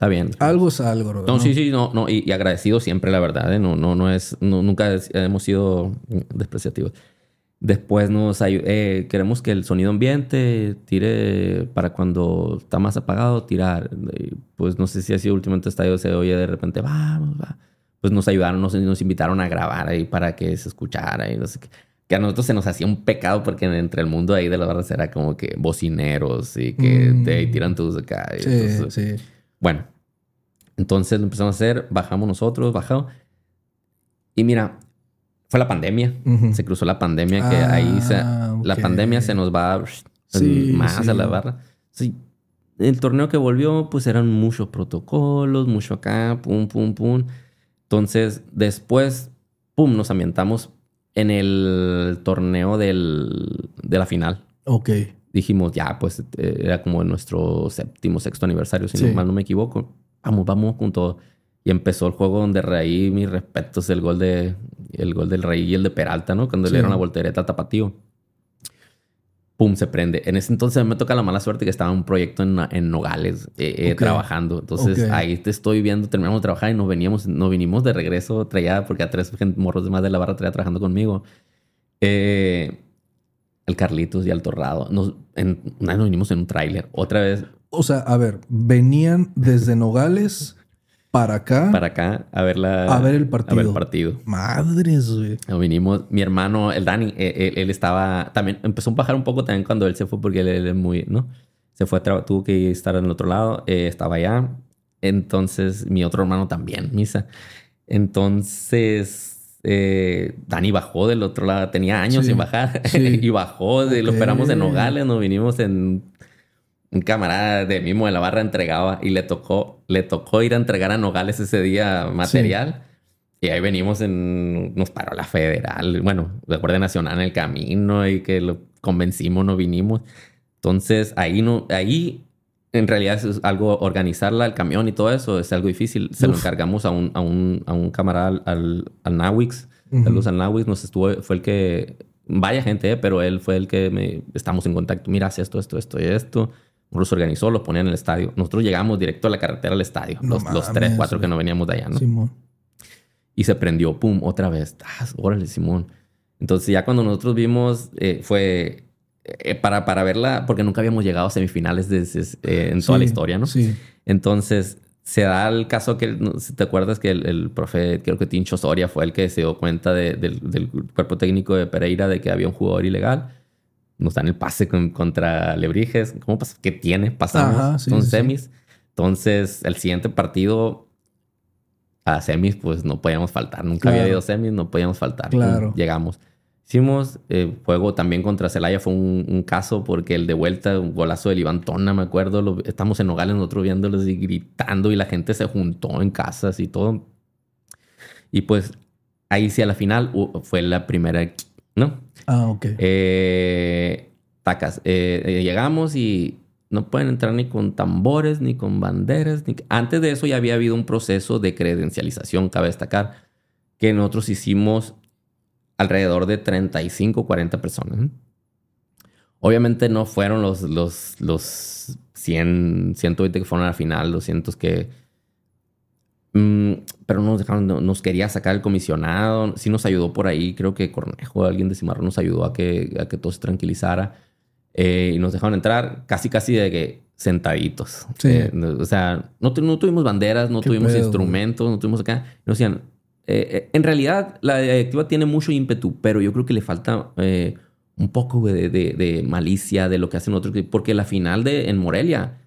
Está bien. Algo es algo, ¿no? sí, sí, no, no, y, agradecido siempre, la verdad, ¿eh? no, no, no es, nunca hemos sido despreciativos. Después nos eh, queremos que el sonido ambiente tire para cuando está más apagado, tirar. Pues no sé si así últimamente estadio se oye de repente, vamos, va. Pues nos ayudaron, nos, nos invitaron a grabar ahí para que se escuchara y no sé qué que a nosotros se nos hacía un pecado porque entre el mundo ahí de la barras era como que bocineros y que te mm. tiran tus acá. sí, sí. Bueno, entonces lo empezamos a hacer, bajamos nosotros, bajamos. Y mira, fue la pandemia. Se cruzó la pandemia que ahí se, ah, la pandemia se nos va más a la barra. Sí. El torneo que volvió, pues eran muchos protocolos, mucho acá, pum, pum, pum. Entonces, después, pum, nos ambientamos en el torneo del, de la final. Ok. Dijimos, ya, pues eh, era como nuestro séptimo, sexto aniversario, si no mal no me equivoco vamos, vamos con todo. Y empezó el juego donde reí mis respetos, el gol, de, el gol del Rey y el de Peralta, ¿no? Cuando le dieron la voltereta a Tapatío. Pum, se prende. En ese entonces me toca la mala suerte que estaba en un proyecto en, en Nogales eh, eh, trabajando. Entonces ahí te estoy viendo, terminamos de trabajar y nos veníamos, nos vinimos de regreso, traía, porque a tres morros de más de la barra traía trabajando conmigo. Eh, el Carlitos y el Torrado. Nos, en, nos vinimos en un tráiler. Otra vez o sea, a ver, venían desde Nogales para acá. Para acá, a ver, la, a ver el partido. A ver el partido. Madres, güey. Vinimos, mi hermano, el Dani, eh, él, estaba, también empezó a bajar un poco también cuando él se fue porque él, es muy, ¿no? Se fue, tuvo que estar en el otro lado, eh, estaba allá. Entonces, mi otro hermano también, Misa. Entonces, eh, Dani bajó del otro lado, tenía años sin bajar y bajó, de, lo esperamos en Nogales, nos vinimos en un camarada de mismo de la barra entregaba y le tocó, le tocó ir a entregar a Nogales ese día material. Y ahí venimos en, nos paró la federal, bueno, la Guardia Nacional en el camino y que lo convencimos, no vinimos. Entonces ahí no, ahí en realidad es algo organizarla, el camión y todo eso es algo difícil. Se lo encargamos a un, a un, a un camarada al, al Nawix, saludos al Nawix, nos estuvo, fue el que, vaya gente, eh, pero él fue el que me, estamos en contacto, mira, hace esto, esto, esto y esto los organizó, los ponían en el estadio. Nosotros llegamos directo a la carretera al estadio. los, tres, cuatro que no veníamos de allá, ¿no? Simón. Y se prendió, pum, otra vez. Ah, órale, Simón. Entonces ya cuando nosotros vimos, eh, fue eh, para, para verla, porque nunca habíamos llegado a semifinales de, eh, en toda la historia, ¿no? Sí. Entonces se da el caso que, si te acuerdas que el, profe, creo que Tincho Soria fue el que se dio cuenta del, del cuerpo técnico de Pereira de que había un jugador ilegal nos dan el pase contra Lebrijes. ¿Cómo pasa? ¿Qué tiene? Pasamos. Son semis. Entonces, el siguiente partido a semis, pues no podíamos faltar. Nunca había habido semis, no podíamos faltar. Claro. Llegamos. Hicimos eh, juego también contra Celaya, fue un, caso porque el de vuelta, un golazo de Libantona, me acuerdo. estamos en Nogales nosotros viéndolos y gritando y la gente se juntó en casas y todo. Y pues ahí sí a la final fue la primera, ¿no? Ah, ok. Eh, tacas. Eh, eh, llegamos y no pueden entrar ni con tambores, ni con banderas. Ni... Antes de eso ya había habido un proceso de credencialización, cabe destacar, que nosotros hicimos alrededor de 35, 40 personas. Obviamente no fueron los, los, los 100, 120 que fueron a la final, 200 que Mm, pero no nos dejaron, nos quería sacar el comisionado, sí nos ayudó por ahí, creo que Cornejo, alguien de Cimarrón nos ayudó a que, a que todo se tranquilizara eh, y nos dejaron entrar casi casi de que sentaditos. Eh, o sea, no, no, tuvimos banderas, no tuvimos instrumentos, no tuvimos acá. Nos decían, eh, en realidad la directiva tiene mucho ímpetu, pero yo creo que le falta un poco de, de, de, malicia de lo que hacen otros, porque la final de en Morelia,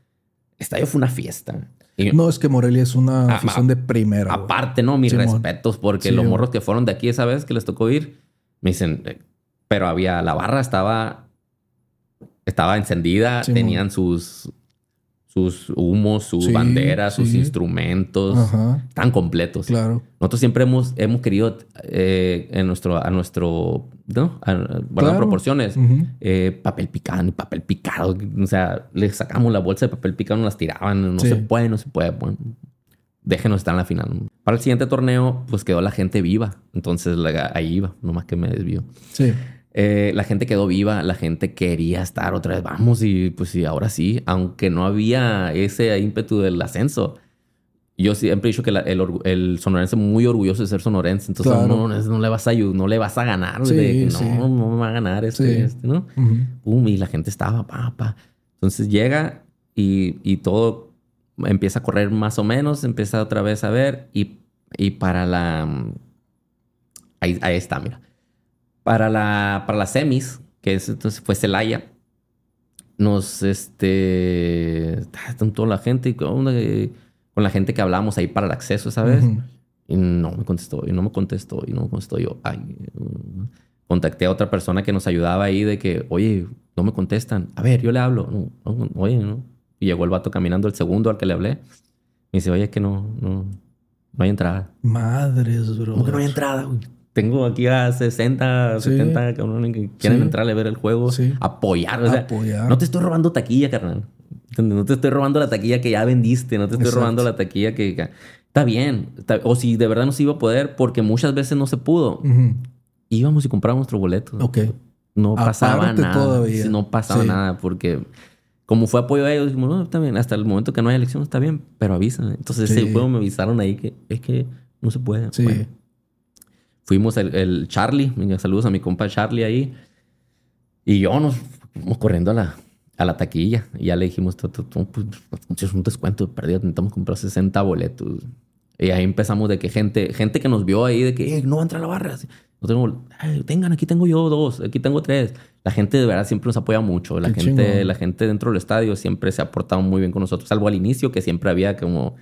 estadio fue una fiesta. No, es que Morelia es una ah, afición de primera. Aparte, no, mis respetos, porque los morros que fueron de aquí esa vez que les tocó ir, me dicen, eh, pero había, la barra estaba, estaba encendida, tenían sus, sus humos, sus banderas, sus instrumentos, tan completos. Claro. Nosotros siempre hemos, hemos querido eh, en nuestro, a nuestro, ¿no? A, proporciones, eh, papel picado, papel picado. O sea, le sacamos la bolsa de papel picado, nos las tiraban, no se puede, no se puede. Bueno, déjenos estar en la final. Para el siguiente torneo, pues quedó la gente viva. Entonces ahí iba, nomás que me desvío. Sí. Eh, la gente quedó viva, la gente quería estar otra vez, vamos, y pues sí, ahora sí, aunque no había ese ímpetu del ascenso. Yo siempre he dicho que el, el, sonorense muy orgulloso de ser sonorense, entonces no, no, le vas a no le vas a ganar, no, no me va a ganar este, este ¿no? y la gente estaba, pa, Entonces llega y, y, todo empieza a correr más o menos, empieza otra vez a ver y, y para la... Ahí, ahí está, mira para la, para las semis, que es, entonces fue Celaya, nos, este, toda la gente, con, con la gente que hablábamos ahí para el acceso, ¿sabes? Y no me contestó, y no me contestó, y no me contestó. Yo, ay, mm". contacté a otra persona que nos ayudaba ahí de que, oye, no me contestan. A ver, yo le hablo. No, oye, no. Y llegó el vato caminando, el segundo al que le hablé. Y dice, oye, que no, no, no hay entrada. Madres, bro. ¿Cómo que no hay entrada, güey? Tengo aquí a 60, 70 que quieren entrarle a ver el juego, apoyar. O sea, No te estoy robando taquilla, carnal. No te estoy robando la taquilla que ya vendiste, no te estoy robando la taquilla que... Está bien. o si de verdad no se iba a poder, porque muchas veces no se pudo. Íbamos y comprábamos nuestro boleto. Ok. No pasaba nada. No pasaba nada, porque como fue apoyo a ellos, dijimos, no, está bien. Hasta el momento que no hay elección está bien, pero avísame. Entonces ese juego me avisaron ahí que es que no se puede. Sí. Fuimos el, el Charlie, saludos a mi compa Charlie ahí. Y yo nos fuimos corriendo a la, a la taquilla. Y ya le dijimos, pues, es un descuento perdido, intentamos comprar 60 boletos. Y ahí empezamos de que gente, gente que nos vio ahí de que no entra a la barra. No tengo, tengan, aquí tengo yo dos, aquí tengo tres. La gente de verdad siempre nos apoya mucho. La gente, la gente dentro del estadio siempre se ha portado muy bien con nosotros, salvo al inicio que siempre había como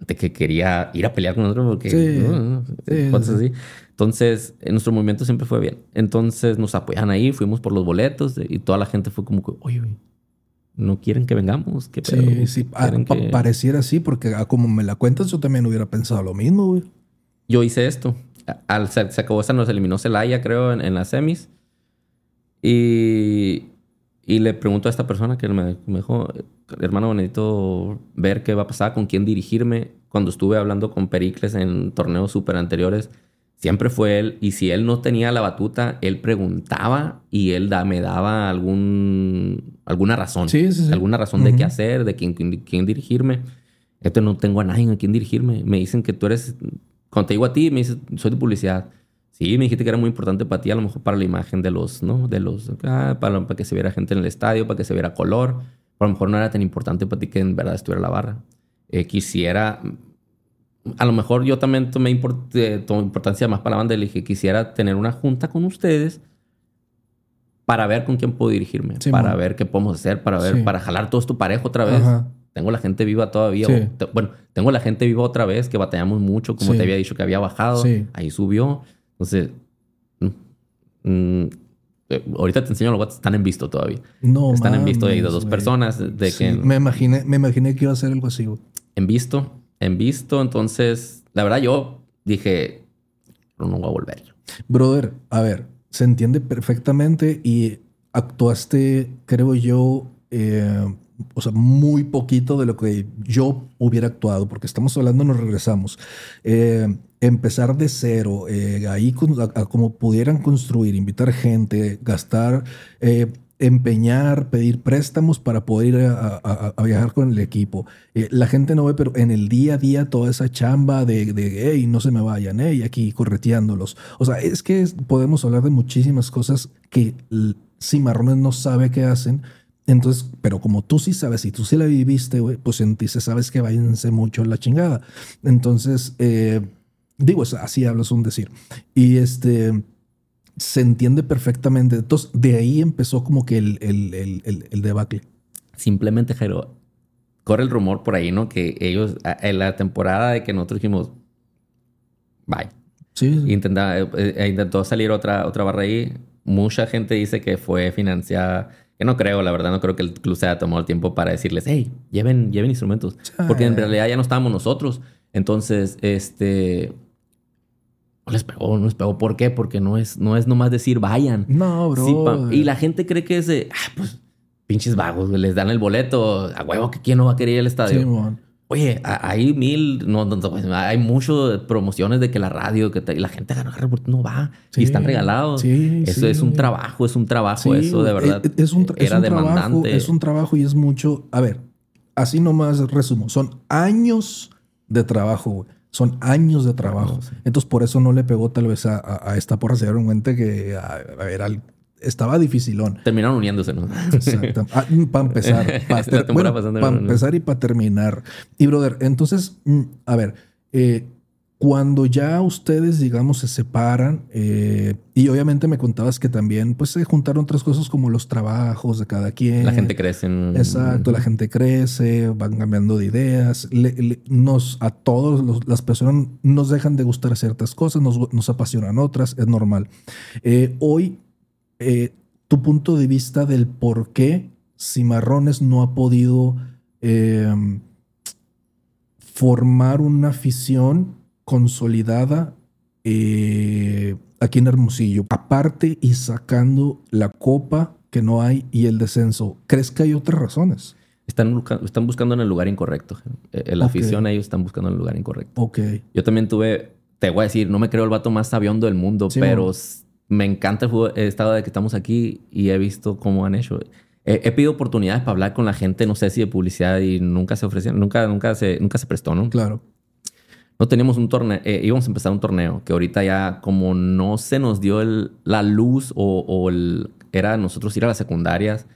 gente que quería ir a pelear con nosotros porque sí, así. Entonces, en nuestro movimiento siempre fue bien. Entonces nos apoyan ahí, fuimos por los boletos y toda la gente fue como que, oye, no quieren que vengamos. ¿Qué sí, sí, ah, pareciera así, porque ah, como me la cuentas, yo también hubiera pensado lo mismo, güey. Yo hice esto. Al, se, acabó esa, nos eliminó Celaya, creo, en, en las semis. Y, y, le pregunto a esta persona que me, me dijo, hermano, necesito ver qué va a pasar, con quién dirigirme. Cuando estuve hablando con Pericles en torneos súper anteriores, siempre fue él. Y si él no tenía la batuta, él preguntaba y él da, me daba algún, alguna razón. Sí, sí, sí. Alguna razón de qué hacer, de quién, quién, dirigirme. Esto no tengo a nadie a quien dirigirme. Me dicen que tú eres, cuando te digo a ti, me dices, soy de publicidad. Sí, me dijiste que era muy importante para ti, a lo mejor para la imagen de los, ¿no? De los, ah, para, para, que se viera gente en el estadio, para que se viera color. Pero a lo mejor no era tan importante para ti que en verdad estuviera la barra. Eh, quisiera a lo mejor yo también tomé eh, importancia más para la banda y le dije, quisiera tener una junta con ustedes para ver con quién puedo dirigirme, para ver qué podemos hacer, para ver, para jalar todo esto parejo otra vez. Tengo la gente viva todavía. bueno, tengo la gente viva otra vez que batallamos mucho, como te había dicho que había bajado. Ahí subió. Entonces, mm, mm, eh, ahorita te enseño los WhatsApp, están en visto todavía. No, Están en visto de dos personas. De que, me imaginé, me imaginé que iba a ser algo así. En visto en visto. Entonces, la verdad, yo dije, no, no voy a volver. Brother, a ver, se entiende perfectamente y actuaste, creo yo, eh, o sea, muy poquito de lo que yo hubiera actuado, porque estamos hablando, nos regresamos. Eh, empezar de cero, eh, ahí como pudieran construir, invitar gente, gastar empeñar, pedir préstamos para poder ir a, viajar con el equipo. Eh, la gente no ve, pero en el día a día toda esa chamba de, de hey, no se me vayan, hey, aquí correteándolos. O sea, es que podemos hablar de muchísimas cosas que Cimarrones no sabe qué hacen. Entonces, pero como tú sí sabes y tú sí la viviste, pues en ti se sabes que váyanse mucho la chingada. Entonces, eh, digo, así hablas un decir. Y este se entiende perfectamente. Entonces, de ahí empezó como que el, el, el, debacle. Simplemente, Jairo, corre el rumor por ahí, ¿no? Que ellos, en la temporada de que nosotros dijimos, bye. Sí. Intenta, eh, eh, intentó salir otra, otra barra ahí. Mucha gente dice que fue financiada. Que no creo, la verdad, no creo que el club se haya tomado el tiempo para decirles, hey, lleven, lleven instrumentos. Porque en realidad ya no estábamos nosotros. Entonces, este no les pegó, no les pegó. ¿Por qué? Porque no es, no es nomás decir vayan. No, bro. y la gente cree que es de, ah, pues, pinches vagos, les dan el boleto. A huevo, que quién no va a querer ir al estadio. Oye, hay mil, no, no, pues, hay muchas promociones de que la radio, que la gente gana no va y están regalados. Sí, eso es un trabajo, es un trabajo, eso de verdad. Es, un, era demandante. Trabajo, es un trabajo y es mucho. A ver, así nomás resumo. Son años de trabajo, güey son años de trabajo. Entonces, por eso no le pegó tal vez a, esta porra. Se dieron cuenta que era, estaba dificilón. Terminaron uniéndose, ¿no? Exacto. Ah, mm, para empezar. Para, empezar y para terminar. Y, brother, entonces, mm, a ver, eh, cuando ya ustedes, digamos, se separan, eh, y obviamente me contabas que también, pues, se juntaron otras cosas como los trabajos de cada quien. La gente crece. Exacto, la gente crece, van cambiando de ideas. nos, a todos las personas nos dejan de gustar ciertas cosas, nos, apasionan otras, es normal. Eh, hoy, eh, tu punto de vista del por qué Cimarrones no ha podido formar una afición consolidada eh, aquí en Hermosillo. Aparte y sacando la copa que no hay y el descenso, ¿crees que hay otras razones? Están, están buscando en el lugar incorrecto. Eh, la afición ellos están buscando en el lugar incorrecto. Ok. Yo también tuve, te voy a decir, no me creo el vato más sabiondo del mundo, pero me encanta el, estado de que estamos aquí y he visto cómo han hecho. He, pedido oportunidades para hablar con la gente, no sé si de publicidad y nunca se ofrecieron, nunca, nunca, se, nunca se prestó, ¿no? Claro no teníamos un torneo, eh, íbamos a empezar un torneo que ahorita ya como no se nos dio la luz o, el, era nosotros ir a las secundarias,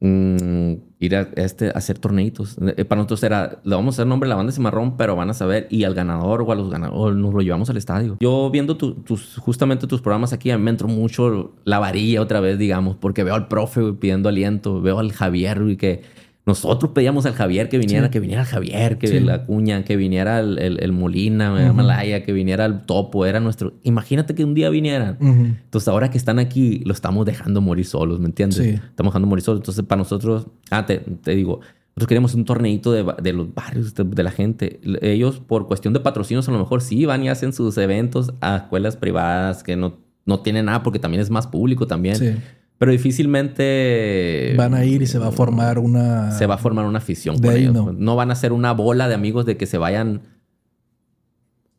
mm, ir a, este, hacer torneitos. Eh, para nosotros era, le vamos a hacer nombre a la banda Cimarrón, pero van a saber, y al ganador o a los ganadores, nos lo llevamos al estadio. Yo viendo tus, justamente tus programas aquí, me entró mucho la varilla otra vez, digamos, porque veo al profe pidiendo aliento, veo al Javier que nosotros pedíamos al Javier que viniera, que viniera el Javier, que la cuña, que viniera el, el, Molina, Malaya, que viniera el Topo, era nuestro. Imagínate que un día vinieran. Entonces, ahora que están aquí, lo estamos dejando morir solos, ¿me entiendes? Estamos dejando morir solos. Entonces, para nosotros, ah, te, digo, nosotros queremos un torneito de, de los barrios, de, la gente. Ellos, por cuestión de patrocinios, a lo mejor sí van y hacen sus eventos a escuelas privadas que no, no tienen nada porque también es más público también. Pero difícilmente van a ir y se va a formar una se va a formar una afición con ellos. No. no. van a ser una bola de amigos de que se vayan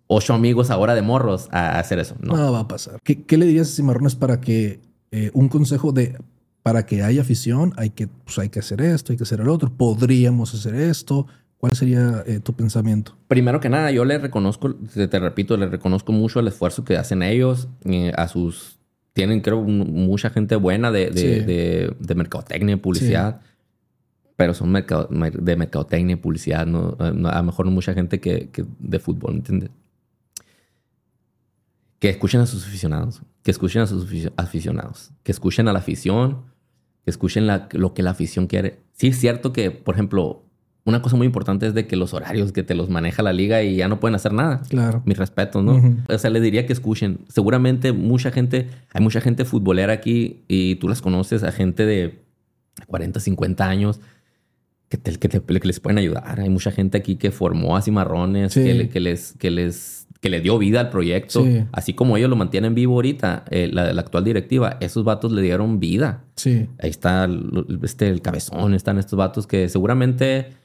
ocho amigos ahora de morros a hacer eso. No, no va a pasar. ¿Qué, qué le dirías a Cimarrones para que eh, un consejo de para que haya afición hay que pues hay que hacer esto, hay que hacer el otro, podríamos hacer esto? ¿Cuál sería eh, tu pensamiento? Primero que nada, yo le reconozco, te, repito, le reconozco mucho el esfuerzo que hacen ellos eh, a sus tienen, creo, mucha gente buena de, de, de, mercadotecnia y publicidad. Pero son de mercadotecnia y publicidad. ¿no? A lo mejor no mucha gente que, que de fútbol, ¿me entiendes? Que escuchen a sus aficionados. Que escuchen a sus aficionados. Que escuchen a la afición. Que escuchen la, lo que la afición quiere. Sí es cierto que, por ejemplo, una cosa muy importante es de que los horarios que te los maneja la liga y ya no pueden hacer nada. Claro. Mi respeto, ¿no? O sea, le diría que escuchen. Seguramente mucha gente, hay mucha gente futbolera aquí y tú las conoces, a gente de 40, 50 años que, te, que, les pueden ayudar. Hay mucha gente aquí que formó a cimarrones, que, que, les, que les que le dio vida al proyecto, así como ellos lo mantienen vivo ahorita, eh, la, actual directiva, esos vatos le dieron vida. Sí. Ahí está este, el cabezón, están estos vatos que seguramente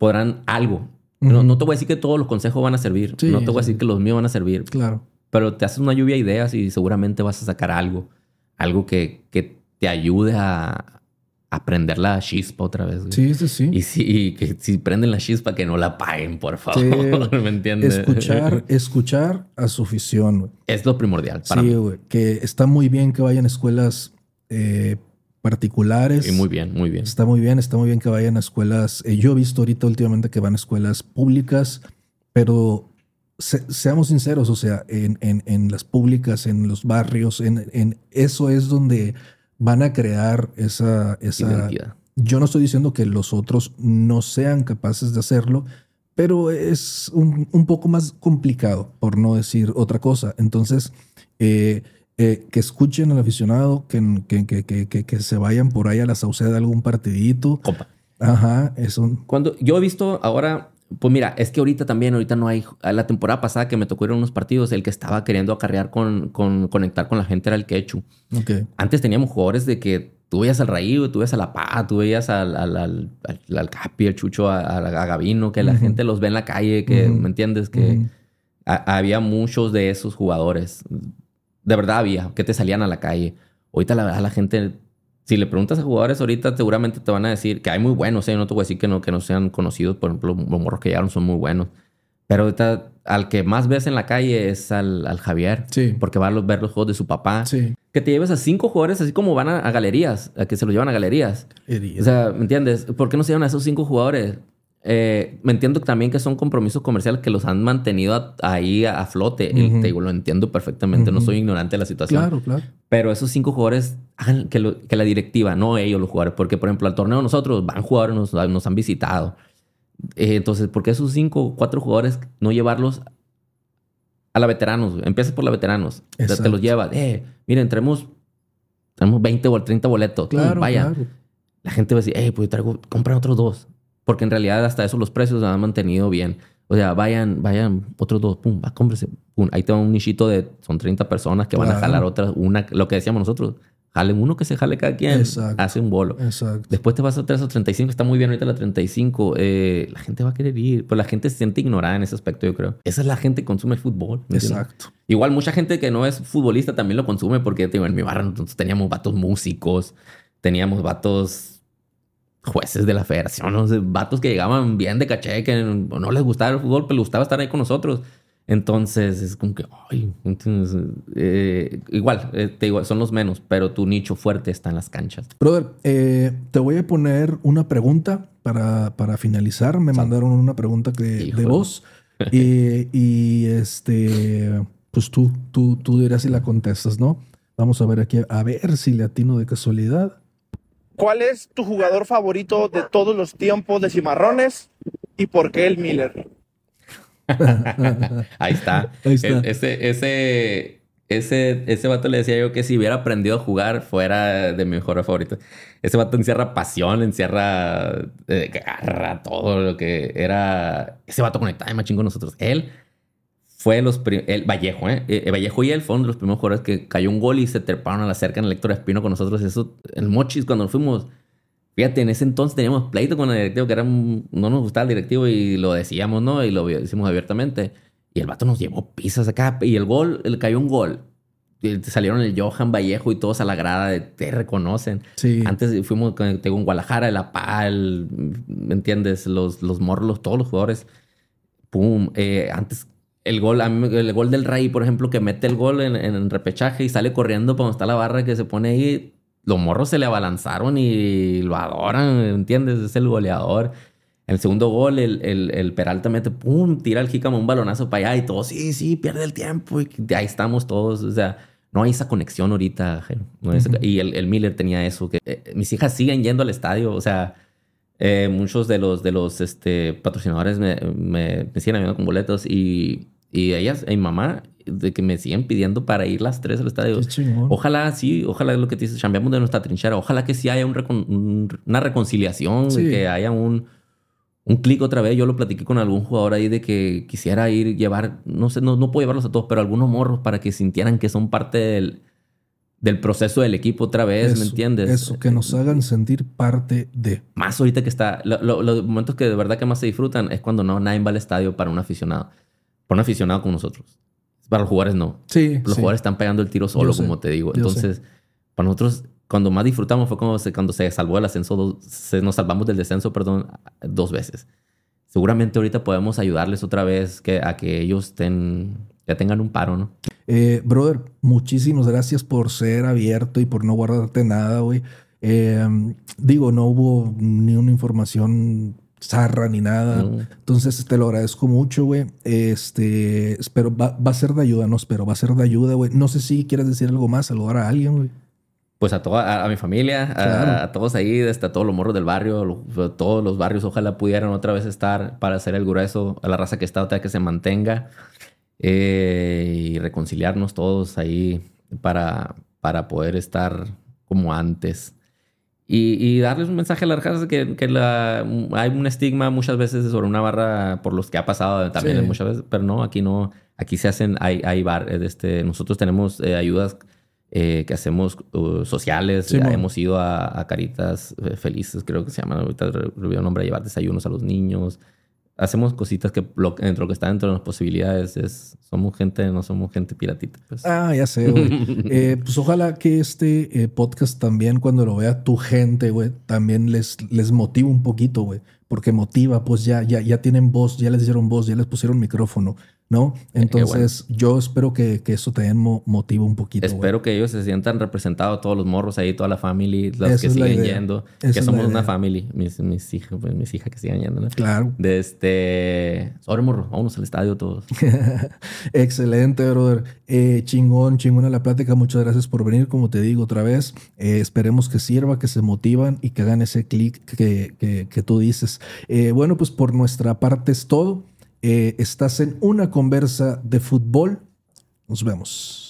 podrán algo. no, no, te voy a decir que todos los consejos van a servir. no te voy a decir que los míos van a servir. Claro. Pero te haces una lluvia de ideas y seguramente vas a sacar algo. Algo que, que te ayude a, aprender la chispa otra vez. Sí, sí, sí. Y, si, que si prenden la chispa, que no la paguen, por favor. ¿Me entiendes? Escuchar, escuchar a su afición. Es lo primordial para sí, güey. Que está muy bien que vayan a escuelas eh, particulares. Y muy bien, muy bien. Está muy bien, está muy bien que vayan a escuelas. Eh, yo he visto ahorita últimamente que van a escuelas públicas, pero seamos sinceros, o sea, en, en, las públicas, en los barrios, en, eso es donde van a crear esa, esa... Yo no estoy diciendo que los otros no sean capaces de hacerlo, pero es un, un poco más complicado, por no decir otra cosa. Entonces, eh, eh, que escuchen al aficionado, que, que, que, que, se vayan por ahí a la sauceda de algún partidito. Copa. Ajá, eso. Cuando yo he visto ahora, pues mira, es que ahorita también, ahorita no hay. La temporada pasada que me tocó ir a unos partidos, el que estaba queriendo acarrear con, con conectar con la gente era el Quechu. Okay. Antes teníamos jugadores de que tú veías al Raído, tú veías a La Paz, tú veías al, al, al, al, Capi, al Chucho, a, a Gavino, que la gente los ve en la calle, que, ¿me entiendes? Que había muchos de esos jugadores de verdad había, que te salían a la calle. Ahorita la verdad la gente, si le preguntas a jugadores ahorita, seguramente te van a decir que hay muy buenos, ¿eh? no te voy a decir que no, que no sean conocidos, por ejemplo, los morros que llegaron son muy buenos. Pero ahorita al que más ves en la calle es al, al Javier. Sí. Porque va a ver los juegos de su papá. Sí. Que te lleves a cinco jugadores así como van a, galerías, a que se los llevan a galerías. O sea, ¿me entiendes? ¿Por qué no se llevan a esos cinco jugadores? Eh, me entiendo también que son compromisos comerciales que los han mantenido ahí a, flote. te digo, lo entiendo perfectamente, no soy ignorante de la situación. Claro, claro. Pero esos cinco jugadores hagan que, que, la directiva, no ellos los jugadores, porque por ejemplo al torneo nosotros van jugadores, nos, nos han visitado. Eh, entonces, ¿por qué esos cinco, cuatro jugadores no llevarlos a la veteranos? Empieza por la veteranos. Te los lleva. Eh, miren, tenemos, tenemos 20 o 30 boletos. Claro, vaya. La gente va a decir, eh, pues traigo, compra otros dos. Porque en realidad hasta eso los precios se han mantenido bien. O sea, vayan, vayan otros dos, pum, va, cómprese. Pum. Ahí tengo un nichito de, son 30 personas que van a jalar otras, una, lo que decíamos nosotros, jalen uno que se jale cada quien, hace un bolo. Exacto. Después te vas a 3 o 35, está muy bien ahorita la 35. Eh, la gente va a querer ir, pero la gente se siente ignorada en ese aspecto, yo creo. Esa es la gente que consume el fútbol. Exacto. Igual mucha gente que no es futbolista también lo consume porque digo, en mi barrio nosotros teníamos vatos músicos, teníamos vatos jueces de la federación, los vatos que llegaban bien de caché, que no les gustaba el fútbol, pero les gustaba estar ahí con nosotros. Entonces es como que, ay, eh, igual, eh, te digo, son los menos, pero tu nicho fuerte está en las canchas. Brother, eh, te voy a poner una pregunta para, para finalizar. Me mandaron una pregunta de voz y, y, este, pues tú, tú, tú dirás si la contestas, ¿no? Vamos a ver aquí, a ver si le atino de casualidad. ¿Cuál es tu jugador favorito de todos los tiempos de Cimarrones y por qué el Miller? Ahí está. ese, ese, ese, ese vato le decía yo que si hubiera aprendido a jugar fuera de mi mejor favorito. Ese vato encierra pasión, encierra eh, garra, todo lo que era. Ese vato conectado machín con nosotros. Él fue los el Vallejo, ¿eh? ¿eh? Vallejo y él fueron los primeros jugadores que cayó un gol y se treparon a la cerca en el Héctor Espino con nosotros. Eso, el Mochis, cuando nos fuimos Fíjate, en ese entonces teníamos pleito con el directivo, que era no nos gustaba el directivo y lo decíamos, ¿no? Y lo decimos abiertamente. Y el vato nos llevó pizzas acá. Y el gol, el cayó un gol. Y salieron el Johan Vallejo y todos a la grada, te reconocen. Sí. Antes fuimos con, en Guadalajara, el Apal, ¿me entiendes? Los, los morlos, todos los jugadores. Pum. Eh, antes el gol, el gol del Rey, por ejemplo, que mete el gol en, en repechaje y sale corriendo cuando está la barra que se pone ahí los morros se le abalanzaron y lo adoran, ¿entiendes? Es el goleador. El segundo gol, el, el, el Peralta mete, pum, tira el Jícama un balonazo para allá y todos, sí, sí, pierde el tiempo. Y ahí estamos todos. O sea, no hay esa conexión ahorita. Y el, el, Miller tenía eso. Que, eh, mis hijas siguen yendo al estadio. O sea, eh, muchos de los, de los este, patrocinadores me, me, me siguen ayudando con boletos y, y ellas, mi mamá de que me siguen pidiendo para ir las tres al estadio. Ojalá, sí, ojalá lo que te dices, cambiamos de nuestra trinchera. Ojalá que sí haya una reconciliación, que haya un, un clic otra vez. Yo lo platiqué con algún jugador ahí de que quisiera ir, llevar, no sé, no, no puedo llevarlos a todos, pero algunos morros para que sintieran que son parte del, del proceso del equipo otra vez, ¿me entiendes? Eso, que nos hagan sentir parte de. Más ahorita que está, los momentos que de verdad que más se disfrutan es cuando no nadie va al estadio para un aficionado, para un aficionado con nosotros. Para los jugadores no. Sí. Los jugadores están pegando el tiro solo, como te digo. Entonces, para nosotros, cuando más disfrutamos fue cuando se, cuando se salvó el ascenso, se, nos salvamos del descenso, perdón, dos veces. Seguramente ahorita podemos ayudarles otra vez que, a que ellos estén, ya tengan un paro, ¿no? Eh, brother, muchísimas gracias por ser abierto y por no guardarte nada, güey. Eh, digo, no hubo ni una información zarra ni nada. Entonces te lo agradezco mucho, güey. Este, espero, va, a ser de ayuda, no espero, va a ser de ayuda, güey. No sé si quieres decir algo más, saludar a alguien, güey. Pues a toda, a, mi familia, a, todos ahí, hasta todos los morros del barrio, todos los barrios, ojalá pudieran otra vez estar para hacer el grueso, a la raza que está, otra que se mantenga eh, y reconciliarnos todos ahí para, para poder estar como antes. Y, darles un mensaje a la raza que, que la, hay un estigma muchas veces sobre una barra por los que ha pasado también muchas veces, pero no, aquí no, aquí se hacen, hay, hay bar, este, nosotros tenemos eh, ayudas eh, que hacemos uh, sociales, hemos ido a, Caritas eh, Felices, creo que se llaman, ahorita olvidé el nombre, a llevar desayunos a los niños, hacemos cositas que lo, dentro que está dentro de las posibilidades es somos gente, no somos gente piratita. Pues. Ah, ya sé, güey. Eh, pues ojalá que este eh, podcast también, cuando lo vea tu gente, güey, también les, les motive un poquito, güey. Porque motiva, pues ya, ya, ya tienen voz, ya les dieron voz, ya les pusieron micrófono. ¿No? Eh, Entonces, yo espero que, que, eso también motive un poquito. Espero que ellos se sientan representados, todos los morros ahí, toda la familia, los que siguen yendo, que somos una familia, mis, mis hijas, pues, mis hijas que siguen yendo, ¿no? Claro. De este, sobre morro, vámonos al estadio todos. Excelente, brother. Eh, chingón, chingona la plática. Muchas gracias por venir, como te digo otra vez. Eh, esperemos que sirva, que se motivan y que hagan ese clic que, que, que, tú dices. bueno, pues por nuestra parte es todo. Eh, estás en una conversa de fútbol. Nos vemos.